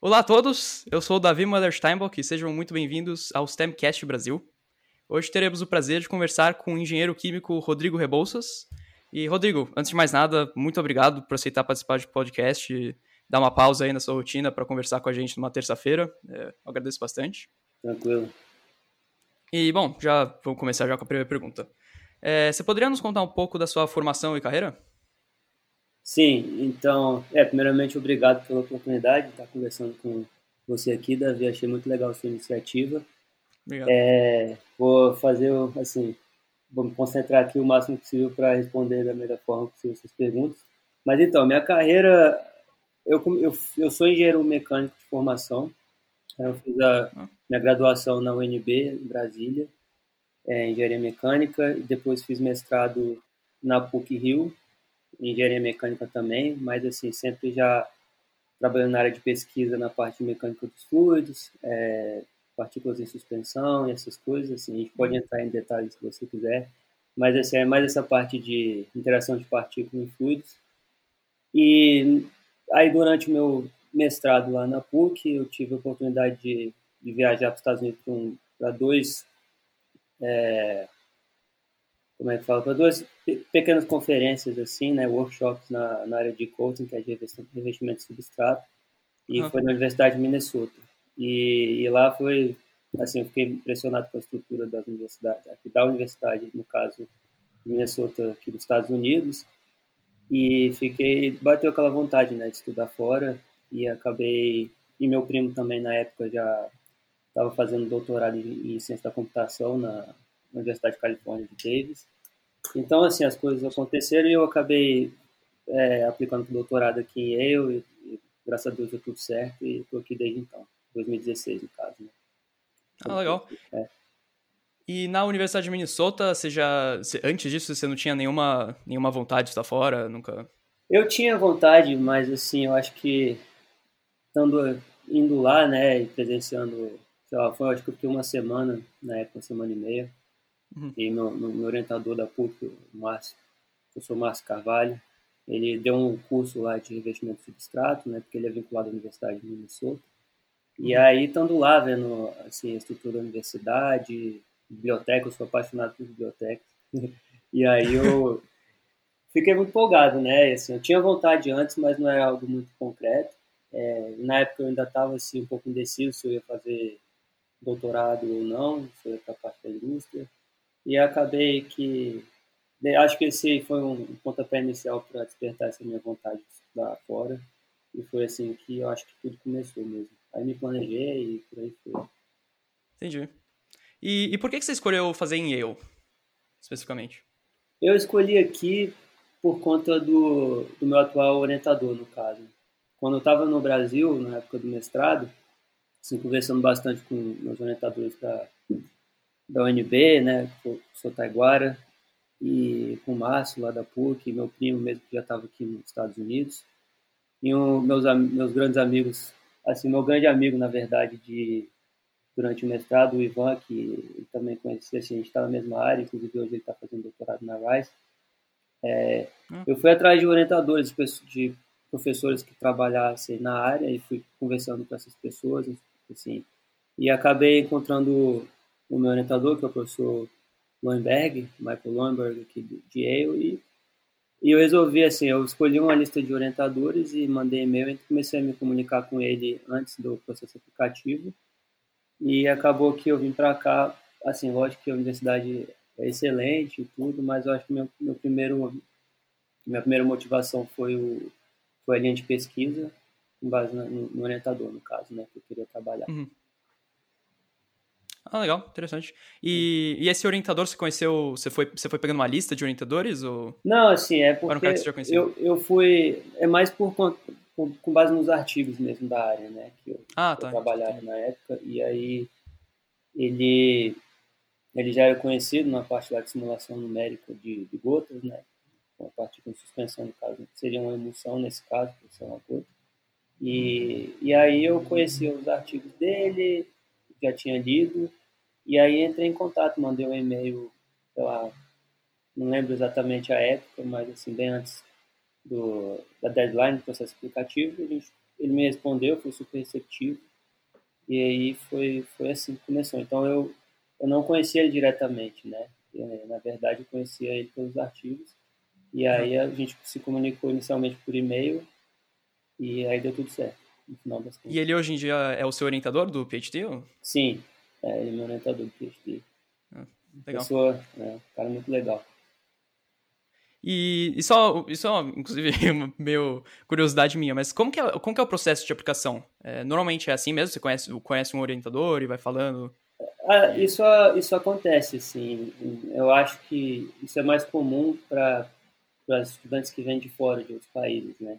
Olá a todos, eu sou o Davi Muller Steinbock e sejam muito bem-vindos ao STEMcast Brasil. Hoje teremos o prazer de conversar com o engenheiro químico Rodrigo Rebouças. E, Rodrigo, antes de mais nada, muito obrigado por aceitar participar do podcast e dar uma pausa aí na sua rotina para conversar com a gente numa terça-feira. É, agradeço bastante. Tranquilo. E, bom, já vamos começar já com a primeira pergunta. É, você poderia nos contar um pouco da sua formação e carreira? Sim, então, é, primeiramente, obrigado pela oportunidade de estar conversando com você aqui, Davi. Achei muito legal a sua iniciativa. Obrigado. É, vou fazer, assim, vou me concentrar aqui o máximo possível para responder da melhor forma possível essas perguntas. Mas então, minha carreira, eu, eu, eu sou engenheiro mecânico de formação. Eu fiz a ah. minha graduação na UNB, em Brasília, é, engenharia mecânica, e depois fiz mestrado na PUC Rio, engenharia mecânica também, mas assim, sempre já trabalhando na área de pesquisa na parte mecânica dos fluidos, é, partículas em suspensão e essas coisas, assim, a gente pode uhum. entrar em detalhes se você quiser, mas assim, é mais essa parte de interação de partículas em fluidos. E aí durante o meu mestrado lá na PUC, eu tive a oportunidade de, de viajar para os Estados Unidos para dois é, como é que fala, para duas pequenas conferências assim, né, workshops na, na área de coaching, que é de revestimento de substrato, e foi na Universidade de Minnesota. E, e, lá foi, assim, eu fiquei impressionado com a estrutura das universidades, aqui da universidade, no caso, de Minnesota, aqui dos Estados Unidos, e fiquei, bateu aquela vontade, né, de estudar fora, e acabei, e meu primo também na época já estava fazendo doutorado em, em ciência da computação na na Universidade de Califórnia de Davis. Então, assim, as coisas aconteceram e eu acabei é, aplicando para o doutorado aqui em Yale e, e, graças a Deus deu tudo certo e estou aqui desde então, 2016 no caso. Né? Ah, legal. É. E na Universidade de Minnesota, você já, antes disso, você não tinha nenhuma, nenhuma vontade de estar fora, nunca? Eu tinha vontade, mas assim, eu acho que estando indo lá, né, e presenciando, sei lá, foi, acho que eu fiquei uma semana, na época, uma semana e meia, Uhum. E meu, meu, orientador da PUC, o Márcio, o professor Márcio Carvalho, ele deu um curso lá de revestimento de substrato, né, porque ele é vinculado à Universidade de Minnesota. E uhum. aí, estando lá, vendo assim, a estrutura da universidade, biblioteca, eu sou apaixonado por bibliotecas. e aí eu fiquei muito empolgado, né? Assim, eu tinha vontade antes, mas não era algo muito concreto. É, na época eu ainda estava assim, um pouco indeciso se eu ia fazer doutorado ou não, se eu ia para a parte da indústria. E acabei que. Acho que esse foi um pontapé inicial para despertar essa minha vontade de estudar fora. E foi assim que eu acho que tudo começou mesmo. Aí me planejei e por aí foi. Entendi. E, e por que você escolheu fazer em Yale, especificamente? Eu escolhi aqui por conta do, do meu atual orientador, no caso. Quando eu estava no Brasil, na época do mestrado, assim, conversando bastante com meus orientadores da, da UNB, né, o Sr. Taiguara, e com o Márcio lá da PUC, meu primo mesmo que já estava aqui nos Estados Unidos, e um, meus, meus grandes amigos, assim, meu grande amigo, na verdade, de durante o mestrado, o Ivan, que também conheci, assim, a gente está na mesma área, inclusive hoje ele está fazendo doutorado na Rice. É, hum. Eu fui atrás de orientadores, de professores que trabalhassem na área e fui conversando com essas pessoas, assim, e acabei encontrando o meu orientador, que é o professor Loenberg, Michael Loenberg, aqui de Yale, e, e eu resolvi, assim, eu escolhi uma lista de orientadores e mandei e-mail e comecei a me comunicar com ele antes do processo aplicativo, e acabou que eu vim para cá, assim, lógico que a universidade é excelente e tudo, mas eu acho que meu, meu primeiro, minha primeira motivação foi, o, foi a linha de pesquisa, com base no, no orientador, no caso, né, que eu queria trabalhar. Uhum. Ah, legal, interessante. E, e esse orientador você conheceu, você foi, você foi pegando uma lista de orientadores? Ou... Não, assim, é porque um eu, eu fui, é mais por, por, com base nos artigos mesmo da área, né, que eu, ah, tá, eu trabalhava na época, e aí ele, ele já era conhecido na parte da simulação numérica de, de gotas, né, uma parte com suspensão, no caso, seria uma emulsão nesse caso, por ser uma gota. E, e aí eu conheci os artigos dele, já tinha lido, e aí entrei em contato, mandei um e-mail, sei lá, não lembro exatamente a época, mas assim, bem antes do, da deadline do processo aplicativo, gente ele me respondeu, foi super receptivo. E aí foi, foi assim que começou. Então eu, eu não conhecia ele diretamente, né? Na verdade, eu conhecia ele pelos artigos. E aí a gente se comunicou inicialmente por e-mail e aí deu tudo certo, no final das contas. E ele hoje em dia é o seu orientador do PhD? Sim, é, ele é meu orientador do PhD. Ah, legal. Pessoa, é, um cara muito legal. E, e só, isso é, inclusive, uma meio curiosidade minha, mas como que é, como que é o processo de aplicação? É, normalmente é assim mesmo? Você conhece, conhece um orientador e vai falando? Ah, isso, isso acontece, sim. Eu acho que isso é mais comum para estudantes que vêm de fora, de outros países, né?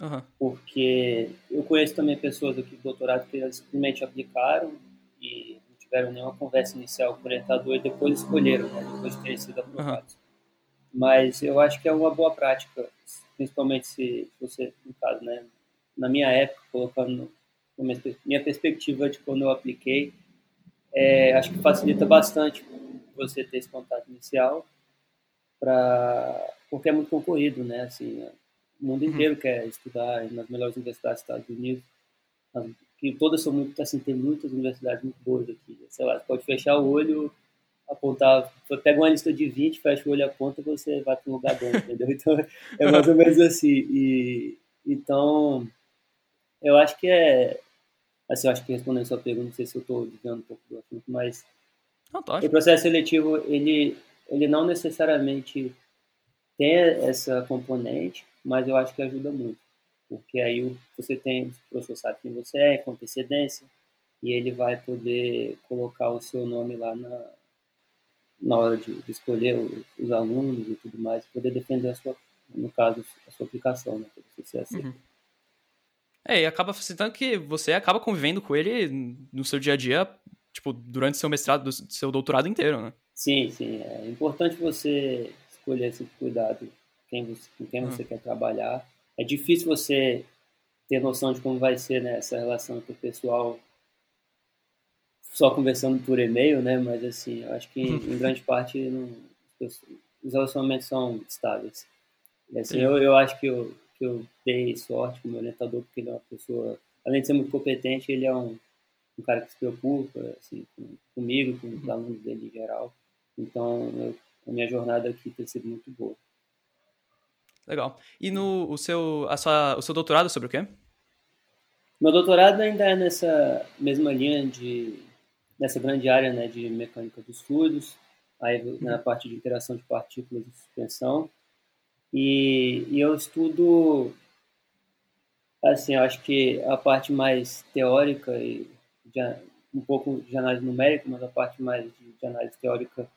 Uhum. Porque eu conheço também pessoas aqui do doutorado que simplesmente aplicaram e não tiveram nenhuma conversa inicial com o orientador e depois escolheram, né? Depois de terem sido aprovados. Uhum. Mas eu acho que é uma boa prática, principalmente se você, no caso, né, na minha época, colocando minha, minha perspectiva de quando eu apliquei, é, acho que facilita bastante você ter esse contato inicial, pra, porque é muito concorrido, né? Assim, o mundo uhum. inteiro uhum. quer estudar nas melhores universidades dos Estados Unidos, que todas são muito, assim, tem muitas universidades muito boas aqui. Sei lá, você pode fechar o olho apontar, pega uma lista de 20, fecha o olho e aponta, você vai para um lugar bom, entendeu? Então, é mais ou menos assim. E, então, eu acho que é, assim, eu acho que respondendo a sua pergunta, não sei se eu estou desviando um pouco do assunto, mas não, o processo seletivo, ele, ele não necessariamente tem essa componente, mas eu acho que ajuda muito, porque aí você tem, o professor sabe quem você é, com antecedência, e ele vai poder colocar o seu nome lá na, na hora de, de escolher os, os, alunos e tudo mais, poder defender a sua, no caso, a sua aplicação, né, para você Uhum. É, e acaba facilitando que você acaba convivendo com ele no seu dia a dia, tipo, durante seu mestrado, seu doutorado inteiro, né? Sim, sim. É importante você escolher esse cuidado quem você, com quem você uhum. quer trabalhar. É difícil você ter noção de como vai ser né, essa relação interpessoal só conversando por e-mail, né? Mas assim, eu acho que em grande parte não, os relacionamentos são estáveis. E, assim, eu, eu acho que eu, que eu dei sorte com o meu orientador, porque ele é uma pessoa, além de ser muito competente, ele é um, um cara que se preocupa assim, com, comigo, com os uhum. alunos dele em geral. Então, eu, a minha jornada aqui tem sido muito boa. Legal. E no o seu, a sua, o seu doutorado sobre o quê? Meu doutorado ainda é nessa mesma linha de nessa grande área né, de mecânica dos fluidos, aí na parte de interação de partículas de suspensão. E, e eu estudo, assim, eu acho que a parte mais teórica e de, um pouco de análise numérica, mas a parte mais de, de análise teórica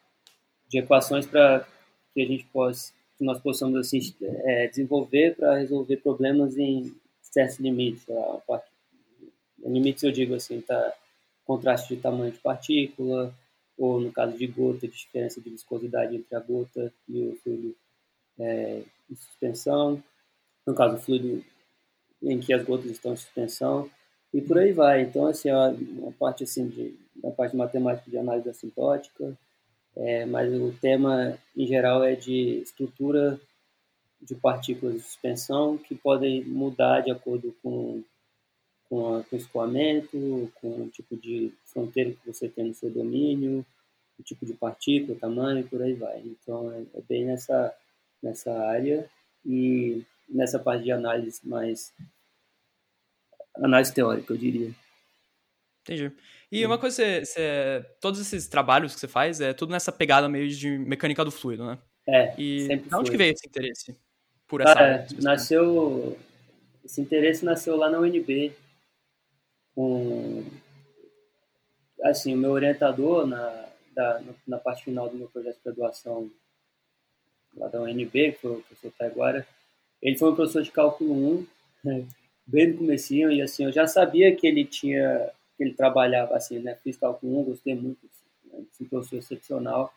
de equações para que a gente possa, que nós possamos assim é, desenvolver para resolver problemas em certos limites. A limites eu digo assim, tá contraste de tamanho de partícula, ou no caso de gota, diferença de viscosidade entre a gota e o fluido é, em suspensão, no caso o fluido em que as gotas estão em suspensão, e por aí vai. Então, assim, uma parte assim de, da parte matemática de análise assintótica, é, mas o tema em geral é de estrutura de partículas de suspensão que podem mudar de acordo com com, a, com escoamento, com o tipo de fronteira que você tem no seu domínio, o tipo de partícula, tamanho, por aí vai. Então, é, é bem nessa, nessa área e nessa parte de análise mais análise teórica, eu diria. Entendi. E uma coisa, você, você, todos esses trabalhos que você faz, é tudo nessa pegada meio de mecânica do fluido, né? É, e sempre onde que veio esse interesse por essa área? Nasceu, esse interesse nasceu lá na UNB, com assim o meu orientador na da, na parte final do meu projeto de graduação lá da UNB, que foi o professor Taiguara, ele foi um professor de cálculo 1, bem no comecinho, e assim, eu já sabia que ele tinha, que ele trabalhava assim, né, fiz cálculo 1, gostei muito, assim, né, um professor excepcional,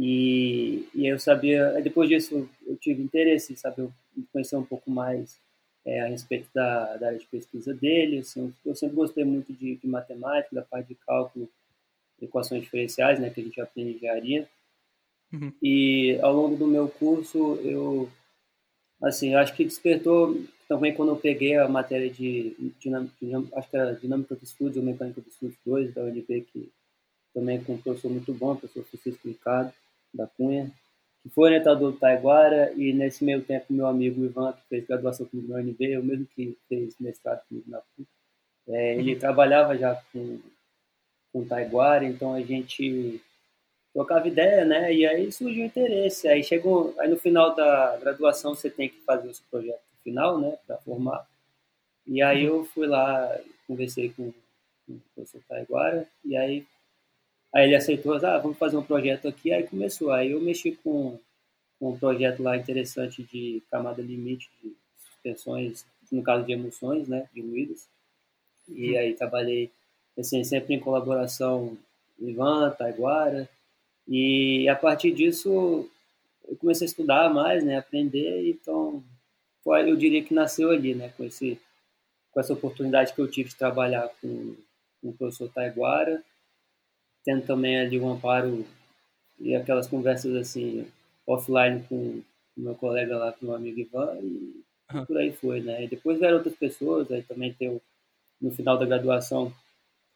e, e eu sabia, depois disso eu tive interesse em saber, conhecer um pouco mais é, a respeito da, da, área de pesquisa dele. Assim, eu sempre gostei muito de, de, matemática, da parte de cálculo, equações diferenciais, né, que a gente aprende em engenharia. Uhum. E ao longo do meu curso, eu assim, eu acho que despertou também quando eu peguei a matéria de, dinâmica, acho que era dinâmica dos fluidos ou mecânica dos fluidos 2 da UNB, que também com um professor muito bom, professor Francisco Ricardo, da Cunha, que foi orientador do Taiguara, e nesse meio tempo meu amigo Ivan, que fez graduação comigo na UNB, o mesmo que fez mestrado comigo na PUC, é, ele uhum. trabalhava já com, com Taiguara, então a gente trocava ideia, né? E aí surgiu o interesse. Aí chegou, aí no final da graduação você tem que fazer o seu projeto final, né, para formar. E aí eu fui lá, conversei com, com o professor Taiguara, e aí Aí ele aceitou, ah, vamos fazer um projeto aqui, aí começou. Aí eu mexi com, com um projeto lá interessante de camada limite de suspensões, no caso de emoções, né, de ruídos. E aí trabalhei assim, sempre em colaboração Ivan, Taiguara. E a partir disso eu comecei a estudar mais, né, aprender, então eu diria que nasceu ali, né, com esse com essa oportunidade que eu tive de trabalhar com, com o professor Taiguara tendo também ali um amparo e aquelas conversas assim offline com meu colega lá, com o meu amigo Ivan, e por aí foi, né? E depois vieram outras pessoas, aí também tem no final da graduação,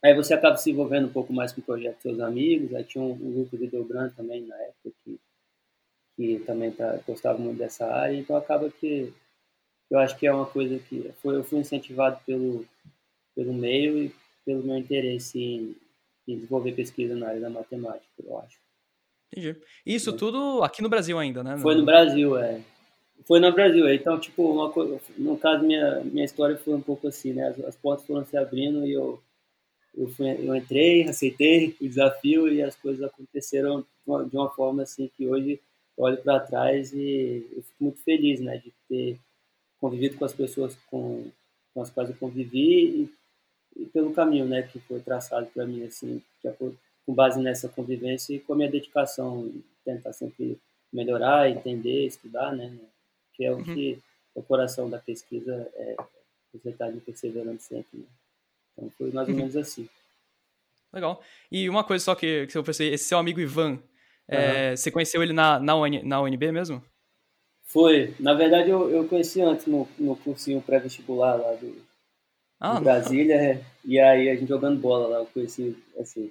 aí você acaba se envolvendo um pouco mais com o projeto dos seus amigos, aí tinha um, um grupo de Delbran também na época que, que também tá, gostava muito dessa área, então acaba que eu acho que é uma coisa que foi, eu fui incentivado pelo, pelo meio e pelo meu interesse em, e desenvolver pesquisa na área da matemática, eu acho. Entendi. Isso é. tudo aqui no Brasil ainda, né? Foi no Brasil, é. Foi no Brasil, é. então, tipo, uma coisa, no caso, minha, minha história foi um pouco assim, né? As, as portas foram se abrindo e eu, eu, fui, eu entrei, aceitei o desafio e as coisas aconteceram de uma, forma assim que hoje eu olho para trás e eu fico muito feliz, né? De ter convivido com as pessoas com, com as quais eu convivi e e pelo caminho né, que foi traçado para mim, assim, com base nessa convivência e com a minha dedicação, tentar sempre melhorar, entender, estudar, né, que é o uhum. que o coração da pesquisa é estar tá perseverando sempre. Né? Então foi mais ou uhum. menos assim. Legal. E uma coisa só que, que eu pensei, esse seu amigo Ivan, uhum. é, você conheceu ele na, na, UN, na UNB mesmo? Foi. Na verdade, eu, eu conheci antes no, no cursinho pré-vestibular lá do, ah, em Brasília, é. e aí a gente jogando bola lá, eu conheci, assim,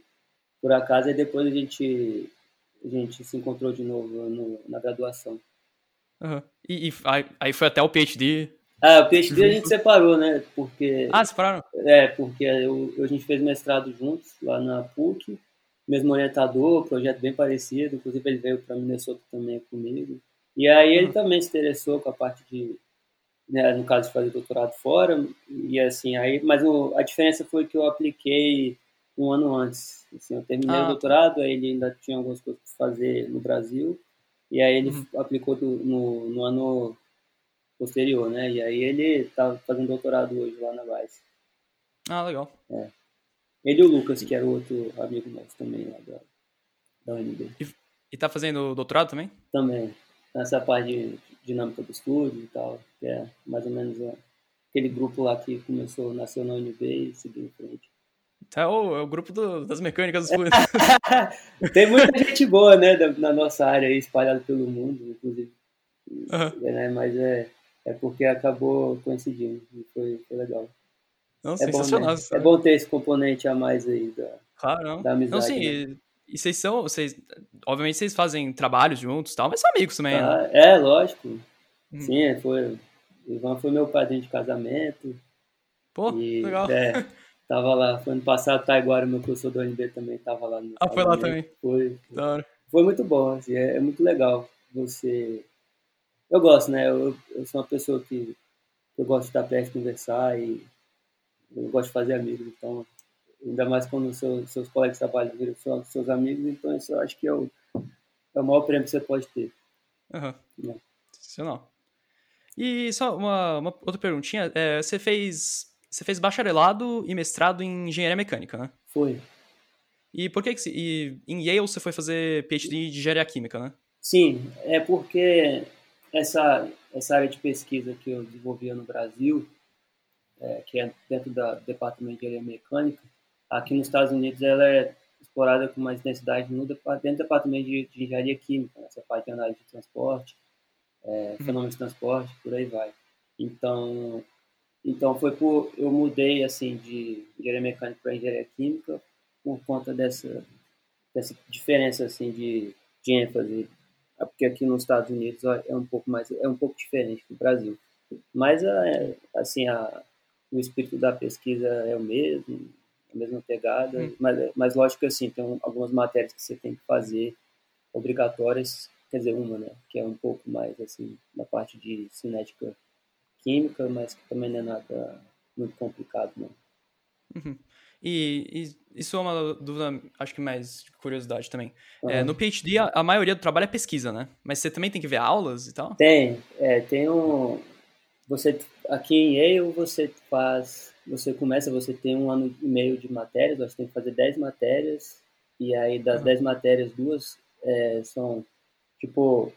por acaso, e depois a gente, a gente se encontrou de novo no, na graduação. Uhum. E, e, aí foi até o PhD? Ah, o PhD a gente separou, né, porque... Ah, separaram? É, porque eu, a gente fez mestrado juntos, lá na PUC, mesmo orientador, projeto bem parecido, inclusive ele veio para Minnesota também comigo, e aí ele uhum. também se interessou com a parte de né, no caso de fazer doutorado fora, e assim, aí, mas o, a diferença foi que eu apliquei um ano antes. Assim, eu terminei ah. o doutorado, aí ele ainda tinha algumas coisas para fazer no Brasil, e aí ele uhum. aplicou do, no, no ano posterior, né? E aí ele está fazendo doutorado hoje lá na Vice. Ah, legal. É. Ele e o Lucas, que era outro amigo nosso também lá da, da UNB. E, e tá fazendo doutorado também? Também. Nessa parte de dinâmica do estúdio e tal, que é mais ou menos aquele grupo lá que começou, nasceu na UNB e seguiu em frente. É o, é o grupo do, das mecânicas dos fluidos. Tem muita gente boa, né, na nossa área aí, espalhada pelo mundo, inclusive. Uhum. É, né, mas é, é porque acabou coincidindo e foi, foi legal. Não, é sensacional. Bom, né? É bom ter esse componente a mais aí da, claro, não. da amizade. Não, sim, né? E vocês são, vocês, obviamente vocês fazem trabalhos juntos e tal, mas são amigos também, né? ah, né? É, lógico. Hum. Sim, é, foi, Ivan foi meu padrinho de casamento. Pô, e, legal. É, tava lá, foi ano passado, tá agora, meu professor do UNB também tava lá no Ah, foi lá também. Foi. Foi, foi muito bom, assim, é, é, muito legal você... Eu gosto, né? Eu, eu sou uma pessoa que eu gosto de estar perto, conversar e eu gosto de fazer amigos, então ainda mais quando seu, seus colegas de trabalho viram seus, seus amigos, então isso eu acho que é o, é o maior prêmio que você pode ter. Uhum. Sensacional. E só uma, uma outra perguntinha, é, você fez você fez bacharelado e mestrado em engenharia mecânica, né? Foi. E por que, que e em Yale você foi fazer PhD de engenharia química, né? Sim, é porque essa essa área de pesquisa que eu desenvolvia no Brasil, é, que é dentro do departamento de engenharia mecânica, Aqui nos Estados Unidos ela é explorada com mais densidade no dentro do departamento de, de engenharia química, nessa parte de análise de transporte. é, uhum. fenômenos de transporte, por aí vai. Então, então foi por eu mudei assim de engenharia mecânica para engenharia química por conta dessa dessa diferença assim de, de ênfase, é porque aqui nos Estados Unidos é um pouco mais é um pouco diferente do Brasil. Mas é, assim a, o espírito da pesquisa é o mesmo, a mesma pegada, hum. mas, mas lógico que assim tem algumas matérias que você tem que fazer obrigatórias, quer dizer uma, né, que é um pouco mais assim na parte de cinética química, mas que também não é nada muito complicado, não. Uhum. E, e, isso é uma dúvida, acho que mais de curiosidade também. Uhum. É, no PhD, a, a, maioria do trabalho é pesquisa, né? Mas você também tem que ver aulas e tal? Tem, é, tem um... Você, aqui em Yale, você faz... Você começa, você tem um ano e meio de matérias, você tem que fazer 10 matérias, e aí das 10 matérias, duas é, são, tipo,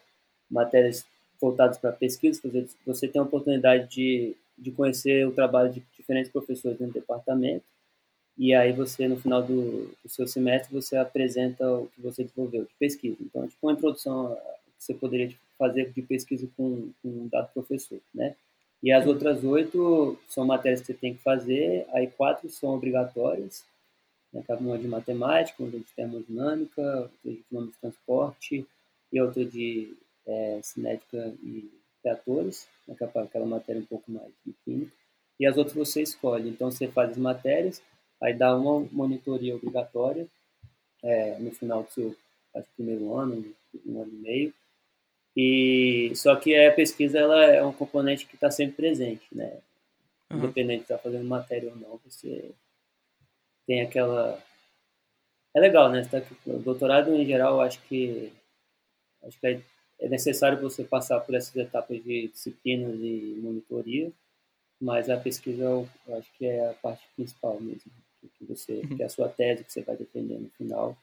matérias voltadas para pesquisa, você tem a oportunidade de, de conhecer o trabalho de diferentes professores dentro do departamento, e aí você, no final do, do, seu semestre, você apresenta o que você desenvolveu de pesquisa. Então, tipo, uma introdução que você poderia tipo, fazer de pesquisa com, com um dado professor, né? E as outras oito são matérias que você tem que fazer, aí quatro são obrigatórias, né? uma de matemática, uma de termodinâmica, outra de economia de transporte e outra de é, cinética e reatores, né? É aquela matéria um pouco mais de química. E as outras você escolhe. Então, você faz as matérias, Aí dá uma monitoria obrigatória é, no final do seu acho, primeiro ano, um ano e meio. E só que a pesquisa ela é um componente que está sempre presente, né? Uhum. Independente de estar tá fazendo matéria ou não, você tem aquela é legal, né? Tá o doutorado em geral, acho que acho que é, é necessário você passar por essas etapas de disciplinas e monitoria, mas a pesquisa eu acho que é a parte principal mesmo que você uhum. que é a sua tese que você vai defender no final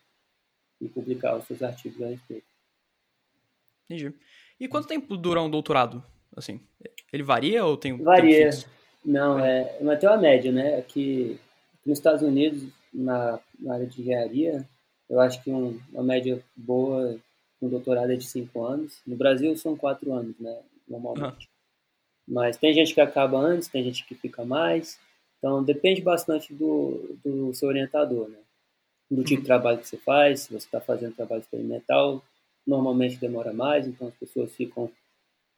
e publicar os seus artigos a respeito. Entendi. E quanto tempo dura um doutorado? Assim, ele varia ou tem Varia. Não, é, mas tem uma média, né? Aqui nos Estados Unidos, na, na área de engenharia, eu acho que um, uma média boa um doutorado é de cinco anos. No Brasil são quatro anos, né? Normalmente. Mas tem gente que acaba antes, tem gente que fica mais. Então, depende bastante do, do seu orientador, né? Do tipo de trabalho que você faz, se você está fazendo trabalho experimental, normalmente demora mais, então as pessoas ficam,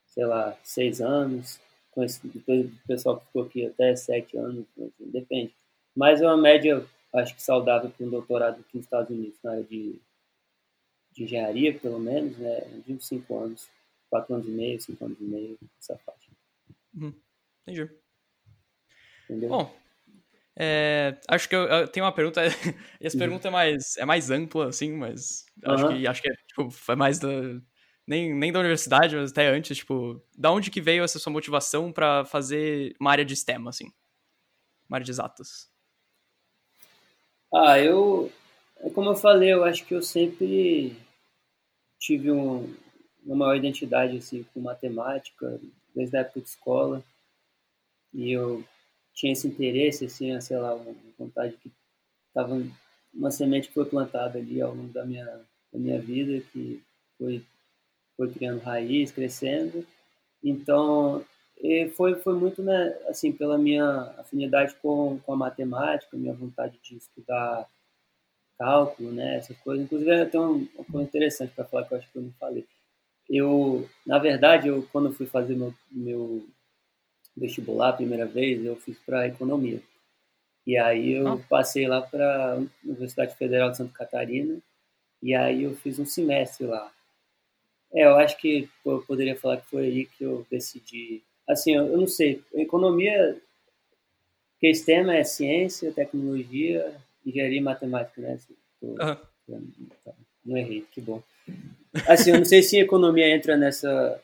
sei lá, seis anos, esse, depois o pessoal que ficou aqui até sete anos, assim, depende. Mas é uma média, acho que saudável para um doutorado aqui nos Estados Unidos, na área de, de engenharia, pelo menos, né? De uns cinco anos, quatro anos e meio, cinco anos e meio, essa faixa. Uhum. Entendi. Entendeu? Bom, é, acho que eu, eu, tenho uma pergunta. essa uhum. pergunta é mais, é mais ampla, assim, mas uhum. acho que, acho que é, tipo, é mais da. Nem, nem da universidade, mas até antes, tipo, da onde que veio essa sua motivação para fazer uma área de STEM, assim? Uma área de exatas? Ah, eu. É como eu falei, eu acho que eu sempre tive um, uma maior identidade, assim, com matemática, desde a época de escola. E eu tinha esse interesse, assim, sei lá, uma vontade que estava uma semente que foi plantada ali ao longo da minha, da minha vida, que foi, foi criando raiz, crescendo. Então, foi, foi muito, né, assim, pela minha afinidade com, com a matemática, minha vontade de estudar cálculo, né, essas coisas. Inclusive, tem uma coisa interessante para falar que eu acho que eu não falei. Eu, na verdade, eu quando fui fazer meu, meu vestibular a primeira vez, eu fiz para economia. E aí eu ah. passei lá para a Universidade Federal de Santa Catarina e aí eu fiz um semestre lá. É, eu acho que eu poderia falar que foi aí que eu decidi. Assim, eu, eu não sei, economia, que esse tema é ciência, tecnologia, engenharia e matemática, né? Tô, uhum. Não errei, que bom. Assim, eu não sei se economia entra nessa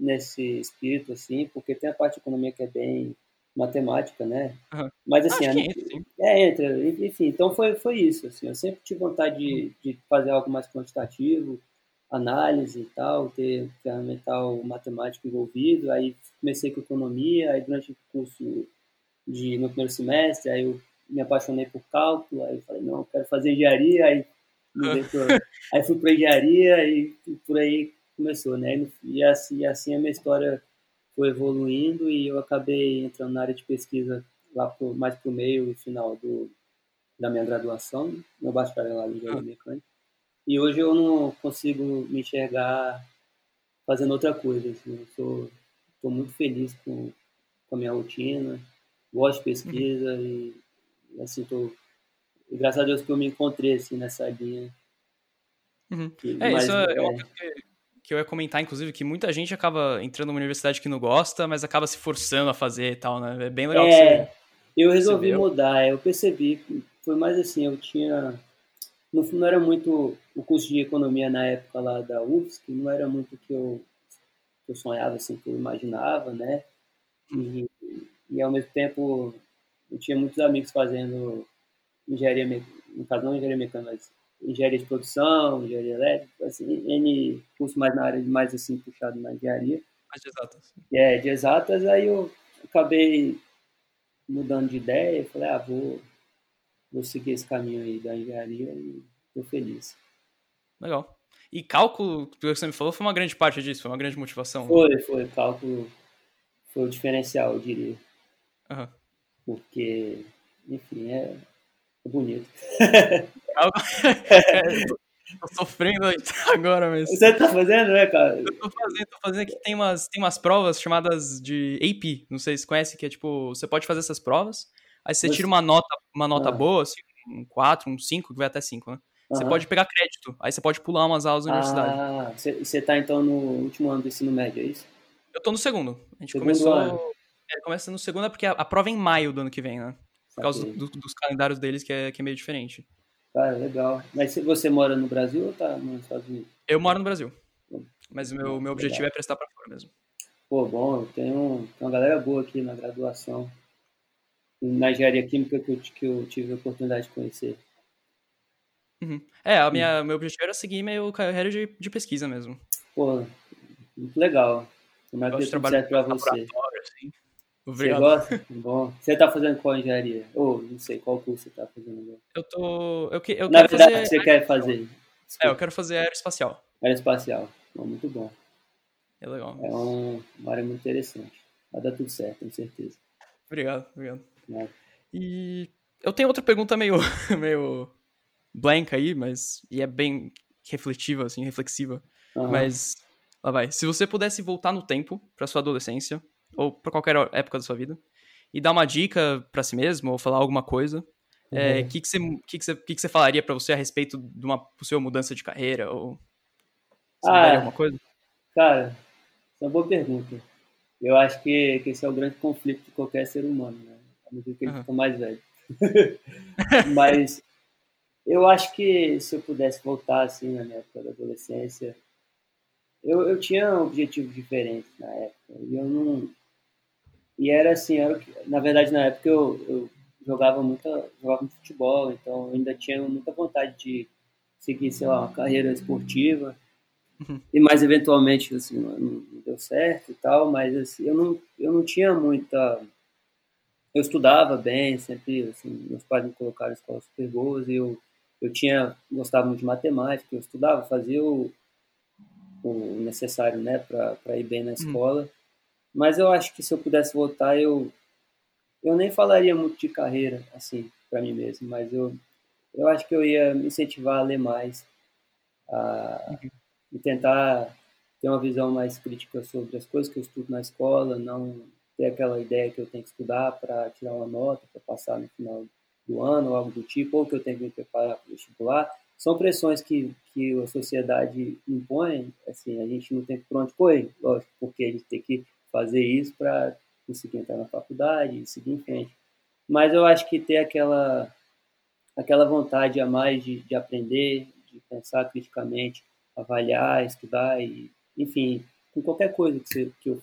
nesse espírito, assim, porque tem a parte de economia que é bem matemática, né? Uhum. Mas assim, a, entra, é, entra, enfim, então foi, foi isso, assim, eu sempre tive vontade de, de fazer algo mais quantitativo, análise e tal, ter ferramental matemático envolvido, aí comecei com economia, aí durante o curso de, no primeiro semestre, aí eu me apaixonei por cálculo, aí falei, não, quero fazer engenharia, aí, uhum. aí fui para engenharia e por aí começou, né? E assim, assim a minha história foi evoluindo e eu acabei entrando na área de pesquisa lá pro, mais para o meio e final do, da minha graduação, meu bacharelado em engenharia mecânica. E hoje eu não consigo me enxergar fazendo outra coisa. Assim. Eu estou muito feliz com, com a minha rotina, gosto de pesquisa uhum. e, assim, tô, e graças a Deus que eu me encontrei assim, nessa linha. Uhum. é, isso é, é uma coisa que, que eu ia comentar, inclusive, que muita gente acaba entrando numa universidade que não gosta, mas acaba se forçando a fazer e tal, né? É bem legal é, você, Eu resolvi mudar, eu percebi, foi mais assim, eu tinha não, não era muito o curso de economia na época lá da UFSC, não era muito o que eu, que eu sonhava, assim, que eu imaginava, né? E, e ao mesmo tempo eu tinha muitos amigos fazendo engenharia, no caso não engenharia mecânica, mas engenharia de produção, engenharia elétrica, assim, N curso mais na área de mais assim puxado na engenharia. Mais de exatas. É, de exatas, aí eu acabei mudando de ideia, falei, ah, vou vou seguir esse caminho aí da engenharia e estou feliz. Legal. E cálculo, que você me falou, foi uma grande parte disso, foi uma grande motivação. Foi, foi. Cálculo foi o diferencial, eu diria. Uhum. Porque, enfim, é, é bonito. é, tô sofrendo agora, mas. Você tá fazendo, né, cara? Eu tô fazendo, tô fazendo aqui. Tem umas, tem umas provas chamadas de AP, não sei se conhece, que é tipo, você pode fazer essas provas Aí você tira uma nota, uma nota ah. boa, assim, um 4, um 5, que vai até 5, né? Você pode pegar crédito, aí você pode pular umas aulas da universidade. Ah, você tá então no último ano do ensino médio, é isso? Eu tô no segundo. A gente segundo começou. Ano. É, começa no segundo, é porque a, a, prova é em maio do ano que vem, né? Por causa do, dos calendários deles, que é, que é meio diferente. Cara, legal. Mas você mora no Brasil ou tá nos Estados Unidos? Eu moro no Brasil. Mas o meu, meu objetivo é prestar pra fora mesmo. Pô, bom, um, tem uma galera boa aqui na graduação na engenharia química que eu, que eu tive a oportunidade de conhecer. Uhum. É, a minha, meu objetivo era seguir meu carreira de, de pesquisa mesmo. Pô, muito legal. Tomara que tudo certo pra você. Assim. Obrigado. Você gosta? Bom. Você tá fazendo qual engenharia? Ou não sei, qual curso você tá fazendo agora? Eu tô. Eu, que, eu Na verdade, fazer... você quer fazer? Desculpa. É, eu quero fazer aeroespacial. Aeroespacial. Bom, muito bom. É legal. É um, uma área muito interessante. Vai dar tudo certo, com certeza. Obrigado, obrigado. Né? E eu tenho outra pergunta meio, meio blank aí, mas e é bem refletiva, assim, reflexiva. Uhum. Mas lá vai. Se você pudesse voltar no tempo para sua adolescência ou para qualquer época da sua vida e dar uma dica para si mesmo ou falar alguma coisa, o é, uhum. que, que, você, que, que, você, que, que você falaria para você a respeito de uma possível mudança de carreira? Ou você ah, alguma coisa? Cara, essa é uma boa pergunta. Eu acho que, que esse é o grande conflito de qualquer ser humano, né? à medida que ele uhum. fica mais velho. Mas eu acho que se eu pudesse voltar assim na minha época da adolescência, eu, eu tinha objetivos diferentes na época. E eu não. E era assim, era, na verdade, na época eu, eu jogava, muita, jogava muito futebol, então eu ainda tinha muita vontade de seguir, sei lá, uma carreira esportiva. Uhum. E mais eventualmente, assim, não, deu certo e tal, mas assim, eu não, eu não tinha muita eu estudava bem, sempre, assim, meus pais me colocaram em escolas super boas e eu, eu tinha, gostava muito de matemática, eu estudava, fazia o, o necessário, né, para ir bem na hum. escola. Hum. Mas eu acho que se eu pudesse voltar, eu, eu nem falaria muito de carreira, assim, para mim mesmo, mas eu, eu acho que eu ia me incentivar a ler mais, a, e tentar ter uma visão mais crítica sobre as coisas que eu estudo na escola, não ter aquela ideia que eu tenho que estudar para tirar uma nota, para passar no final do ano, ou algo do tipo, ou que eu tenho que me preparar para o vestibular. São pressões que, que a sociedade impõe, assim, a gente não tem por onde correr, lógico, porque a gente tem que fazer isso para conseguir entrar na faculdade e seguir em frente. Mas eu acho que ter aquela, aquela vontade a mais de, de aprender, de pensar criticamente, avaliar, estudar e, enfim, com qualquer coisa que, você, que eu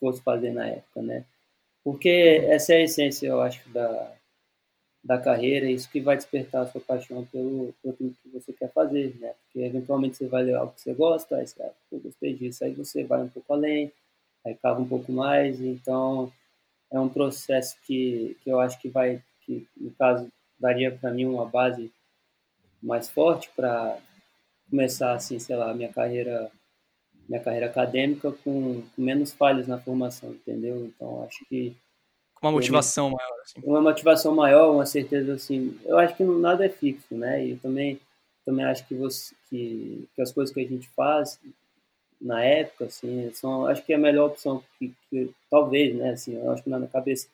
fosse fazer na época, né? Porque essa é a essência, eu acho, da, da carreira, isso que vai despertar a sua paixão pelo, pelo que você quer fazer, né? Porque eventualmente você vai ler algo que você gosta, aí você, ah, eu gostei disso, aí você vai um pouco além, aí cava um pouco mais, então é um processo que, que eu acho que vai, que no caso, daria para mim uma base mais forte para começar, assim, sei lá, minha carreira minha carreira acadêmica com, com, menos falhas na formação, entendeu? Então acho que com uma motivação maior, assim. Uma motivação maior, uma certeza assim. Eu acho que nada é fixo, né? E também também acho que você que, que as coisas que a gente faz na época, assim, são, acho que é a melhor opção que, que talvez, né? Assim, eu acho que na minha cabeça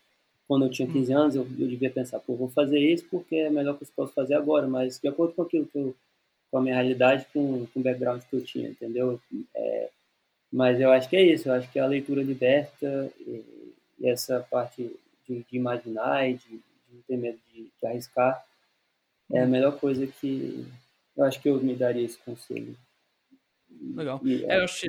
quando eu tinha 15 hum. anos, eu, eu devia pensar, pô, vou fazer isso porque é melhor que eu posso fazer agora, mas de acordo com aquilo que eu, com a minha realidade, com, com o background que eu tinha, entendeu? É, mas eu acho que é isso, eu acho que a leitura liberta e, e essa parte de, de imaginar e de, de, não ter medo de, de arriscar é a hum. melhor coisa que eu acho que eu me daria esse conselho. Legal. E, é, eu acho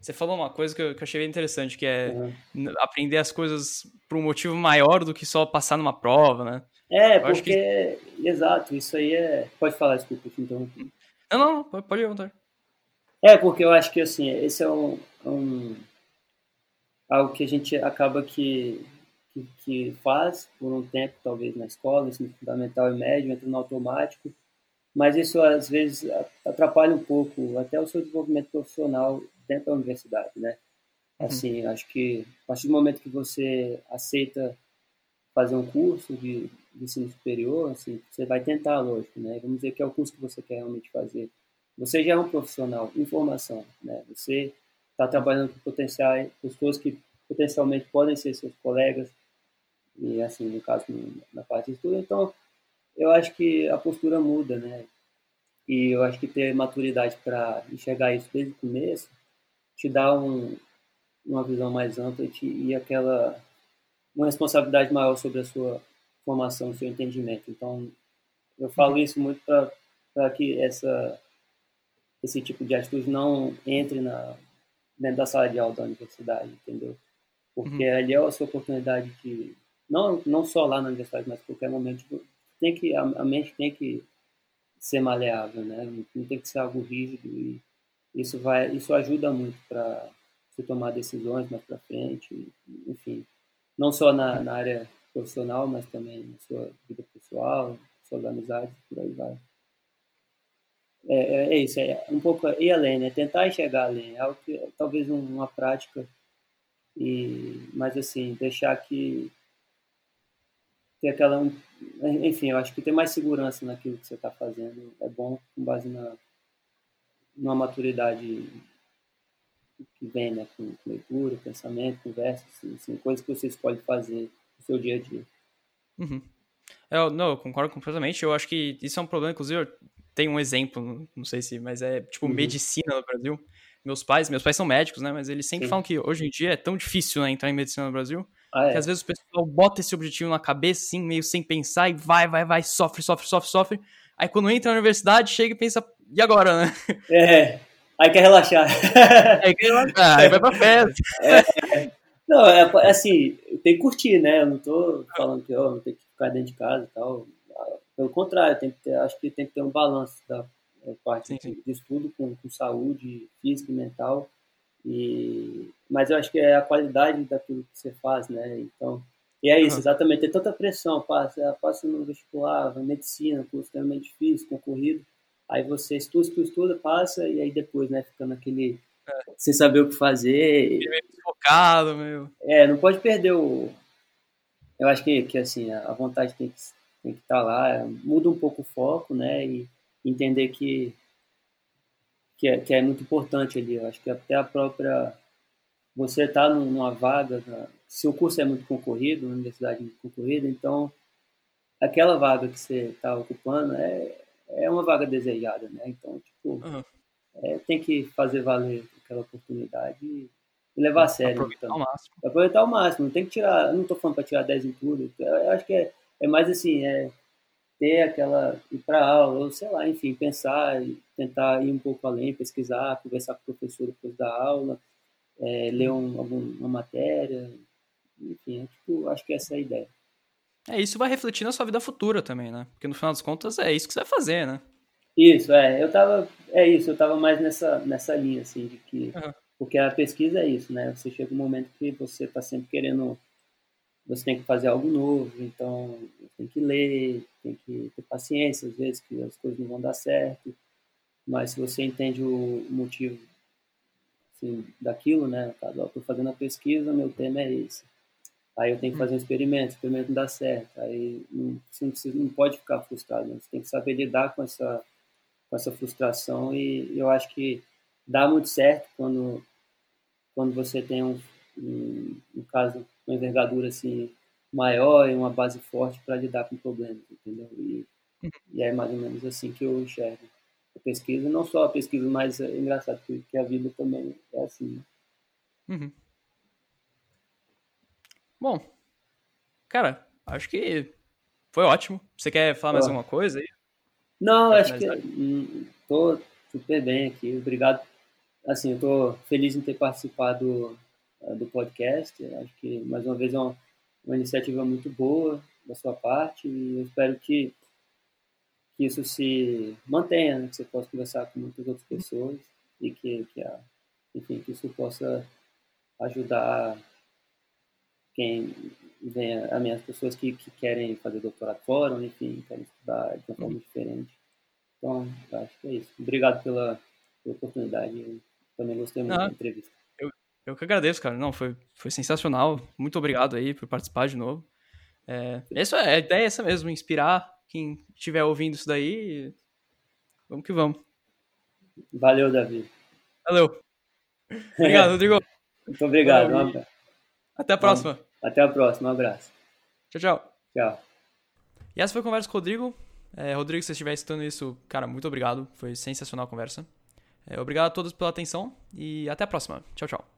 você falou uma coisa que eu, que eu achei bem interessante, que é uhum. aprender as coisas por um motivo maior do que só passar numa prova, né? É, eu porque... Que... Exato, isso aí é... Pode falar, desculpa, te interrompi. Não, não, pode, pode perguntar. É, porque eu acho que, assim, esse é um... um... Algo que a gente acaba que, que, que faz por um tempo, talvez, na escola, ensino fundamental e médio, entra no automático, mas isso às vezes atrapalha um pouco até o seu desenvolvimento profissional dentro da universidade, né? Uhum. Assim, uhum. acho que a partir do momento que você aceita fazer um curso de, de ensino superior, assim, você vai tentar, lógico, né? Vamos dizer que é o curso que você quer realmente fazer. Você já é um profissional em formação, né? Você está trabalhando com potenciais, pessoas que potencialmente podem ser seus colegas, e assim, no caso, na parte de estudo. Então, eu acho que a postura muda, né? E eu acho que ter maturidade para enxergar isso desde o começo te dá um, uma visão mais ampla e, te, e aquela uma responsabilidade maior sobre a sua formação, o seu entendimento. Então, eu falo uhum. isso muito para que essa esse tipo de atitude não entre na dentro da sala de aula da universidade, entendeu? Porque uhum. ali é a sua oportunidade de não não só lá na universidade, mas em qualquer momento tem que a, a mente tem que ser maleável, né? Não tem que ser algo rígido e isso vai, isso ajuda muito para você tomar decisões mais para frente, enfim, não só na, na, área profissional, mas também na sua vida pessoal, suas amizades, por aí vai. É, é, é isso, é um pouco ir além, né? Tentar enxergar além, é algo que talvez uma prática e, mas assim, deixar que ter aquela, enfim, eu acho que ter mais segurança naquilo que você está fazendo é bom com base na numa maturidade que vem, né, com, leitura, pensamento, conversa, assim, assim, coisas que você escolhe fazer no seu dia a dia. Uhum. Eu, não, eu concordo completamente. Eu acho que isso é um problema, inclusive, tem um exemplo, não sei se, mas é tipo uhum. medicina no Brasil. Meus pais, meus pais são médicos, né? Mas eles sempre Sim. falam que hoje em dia é tão difícil né, entrar em medicina no Brasil. Ah, é. Que às vezes o pessoal bota esse objetivo na cabeça, assim, meio sem pensar, e vai, vai, vai, sofre, sofre, sofre, sofre. Aí quando entra na universidade, chega e pensa, e agora, né? É, aí quer relaxar. Aí quer relaxar, aí vai pra festa. É, não, é, é, assim, tem que curtir, né? Eu não tô falando que eu não tem que ficar dentro de casa e tal. Pelo contrário, tem que ter, acho que tem que ter um balanço da é, parte sim, sim. de estudo com, com saúde física e mental. E, mas eu acho que é a qualidade daquilo que você faz, né? Então, e é isso, uhum. exatamente. Tem tanta pressão, passa, passa no vestibular, medicina, curso extremamente difícil, concorrido. Aí você estuda, estuda, estuda, passa, e aí depois, né, fica naquele. É. sem saber o que fazer. Meio focado, meu. É, não pode perder o. Eu acho que, que assim, a vontade tem que, tem que estar tá lá, muda um pouco o foco, né, e entender que, que, é, que é muito importante ali. Eu acho que até a própria. Você está numa vaga, se o curso é muito concorrido, uma universidade muito concorrida, então aquela vaga que você está ocupando é é uma vaga desejada, né? Então, tipo, uhum. é, tem que fazer valer aquela oportunidade e levar a sério. Aproveitar então. ao máximo. Aproveitar ao máximo. Não tem que tirar, não tô falando para tirar 10 em tudo. Eu acho que é, é mais assim, é ter aquela, ir para aula, ou sei lá, enfim, pensar e tentar ir um pouco além, pesquisar, conversar com o professor depois da aula, é, ler um, alguma matéria, enfim, é, tipo, acho que essa é a ideia. É, isso vai refletir na sua vida futura também, né? Porque no final das contas é isso que você vai fazer, né? Isso, é. Eu tava. É isso, eu tava mais nessa, nessa linha, assim, de que. Uhum. Porque a pesquisa é isso, né? Você chega um momento que você tá sempre querendo. Você tem que fazer algo novo, então tem que ler, tem que ter paciência, às vezes, que as coisas não vão dar certo. Mas se você entende o motivo assim, daquilo, né? Eu estou fazendo a pesquisa, meu tema é esse. Aí eu tenho que fazer um experimento, o experimento não dá certo. Aí não, você não, precisa, não pode ficar frustrado, né? você tem que saber lidar com essa, com essa frustração e eu acho que dá muito certo quando, quando você tem um, um, um caso, uma envergadura assim maior e uma base forte para lidar com problemas, entendeu? E, uhum. e é mais ou menos assim que eu enxergo a pesquisa, não só a pesquisa, mas é engraçado porque a vida também é assim. Né? Uhum. Bom, cara, acho que foi ótimo. Você quer falar mais alguma coisa? Não, acho que hum, tô super bem aqui. Obrigado. Assim, eu tô feliz em ter participado do podcast. Acho que mais uma vez é uma, uma iniciativa muito boa da sua parte e eu espero que que isso se mantenha, né? que você possa conversar com muitas outras pessoas e que, que, a, enfim, que isso possa ajudar quem vem a mim, as pessoas que, que querem fazer doutorado fora, enfim, querem estudar de uma forma uhum. diferente. Então, acho que é isso. Obrigado pela, pela oportunidade. Eu também gostei muito ah, da entrevista. Eu, que agradeço, cara. Não, foi, foi sensacional. Muito obrigado aí por participar de novo. É, isso é, a ideia é essa mesmo, inspirar quem estiver ouvindo isso daí, vamos que vamos. Valeu, Davi. Valeu. Obrigado, Rodrigo. Muito obrigado. Um Até a próxima. Até a próxima. Um abraço. Tchau, tchau. Tchau. E essa foi a conversa com o Rodrigo. É, Rodrigo, se você estiver escutando isso, cara, muito obrigado. Foi sensacional a conversa. É, obrigado a todos pela atenção e até a próxima. Tchau, tchau.